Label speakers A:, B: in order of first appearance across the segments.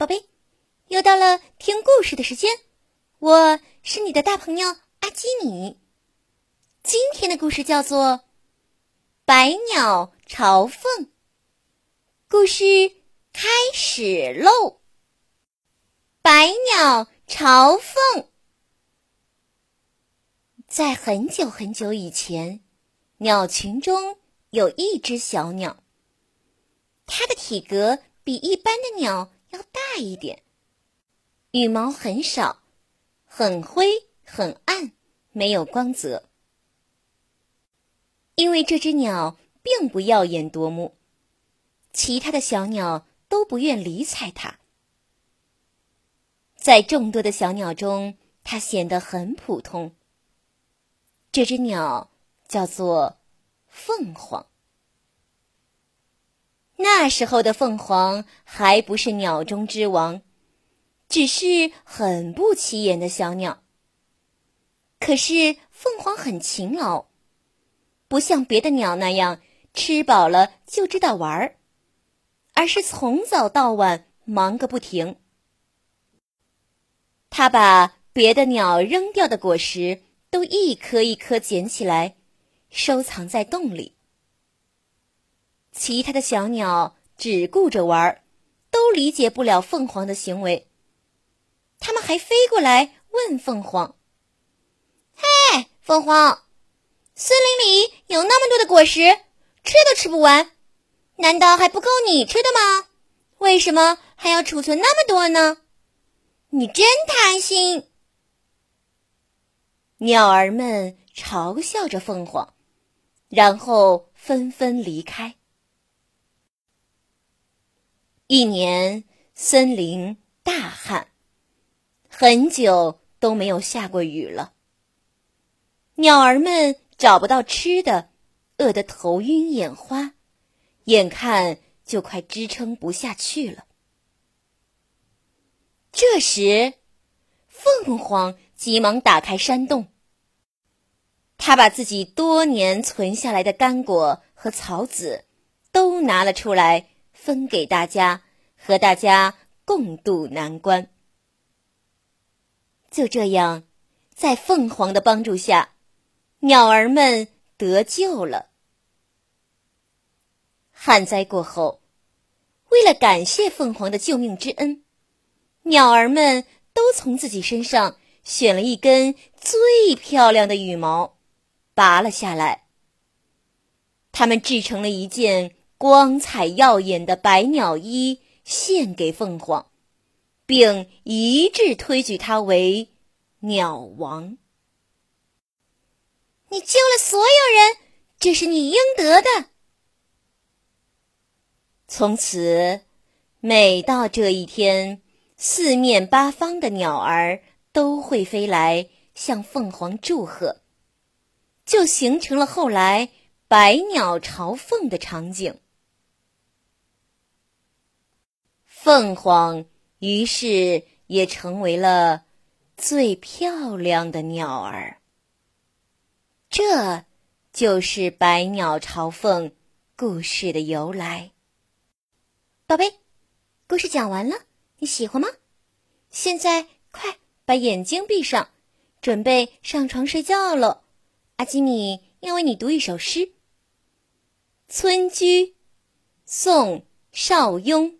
A: 宝贝，又到了听故事的时间，我是你的大朋友阿基米。今天的故事叫做《百鸟朝凤》。故事开始喽！百鸟朝凤，在很久很久以前，鸟群中有一只小鸟，它的体格比一般的鸟。大一点，羽毛很少，很灰很暗，没有光泽。因为这只鸟并不耀眼夺目，其他的小鸟都不愿理睬它。在众多的小鸟中，它显得很普通。这只鸟叫做凤凰。那时候的凤凰还不是鸟中之王，只是很不起眼的小鸟。可是凤凰很勤劳，不像别的鸟那样吃饱了就知道玩儿，而是从早到晚忙个不停。它把别的鸟扔掉的果实都一颗一颗捡起来，收藏在洞里。其他的小鸟只顾着玩，都理解不了凤凰的行为。他们还飞过来问凤凰：“嘿，凤凰，森林里有那么多的果实，吃都吃不完，难道还不够你吃的吗？为什么还要储存那么多呢？你真贪心！”鸟儿们嘲笑着凤凰，然后纷纷离开。一年，森林大旱，很久都没有下过雨了。鸟儿们找不到吃的，饿得头晕眼花，眼看就快支撑不下去了。这时，凤凰急忙打开山洞，他把自己多年存下来的干果和草籽都拿了出来。分给大家，和大家共度难关。就这样，在凤凰的帮助下，鸟儿们得救了。旱灾过后，为了感谢凤凰的救命之恩，鸟儿们都从自己身上选了一根最漂亮的羽毛，拔了下来。他们制成了一件。光彩耀眼的百鸟衣献给凤凰，并一致推举他为鸟王。你救了所有人，这是你应得的。从此，每到这一天，四面八方的鸟儿都会飞来向凤凰祝贺，就形成了后来百鸟朝凤的场景。凤凰于是也成为了最漂亮的鸟儿。这就是百鸟朝凤故事的由来。宝贝，故事讲完了，你喜欢吗？现在快把眼睛闭上，准备上床睡觉了。阿基米要为你读一首诗，《村居》，宋·邵雍。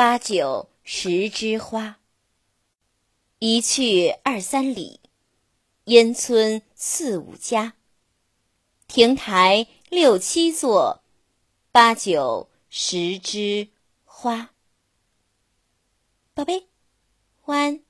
A: 八九十枝花，一去二三里，烟村四五家。亭台六七座，八九十枝花。宝贝，晚安。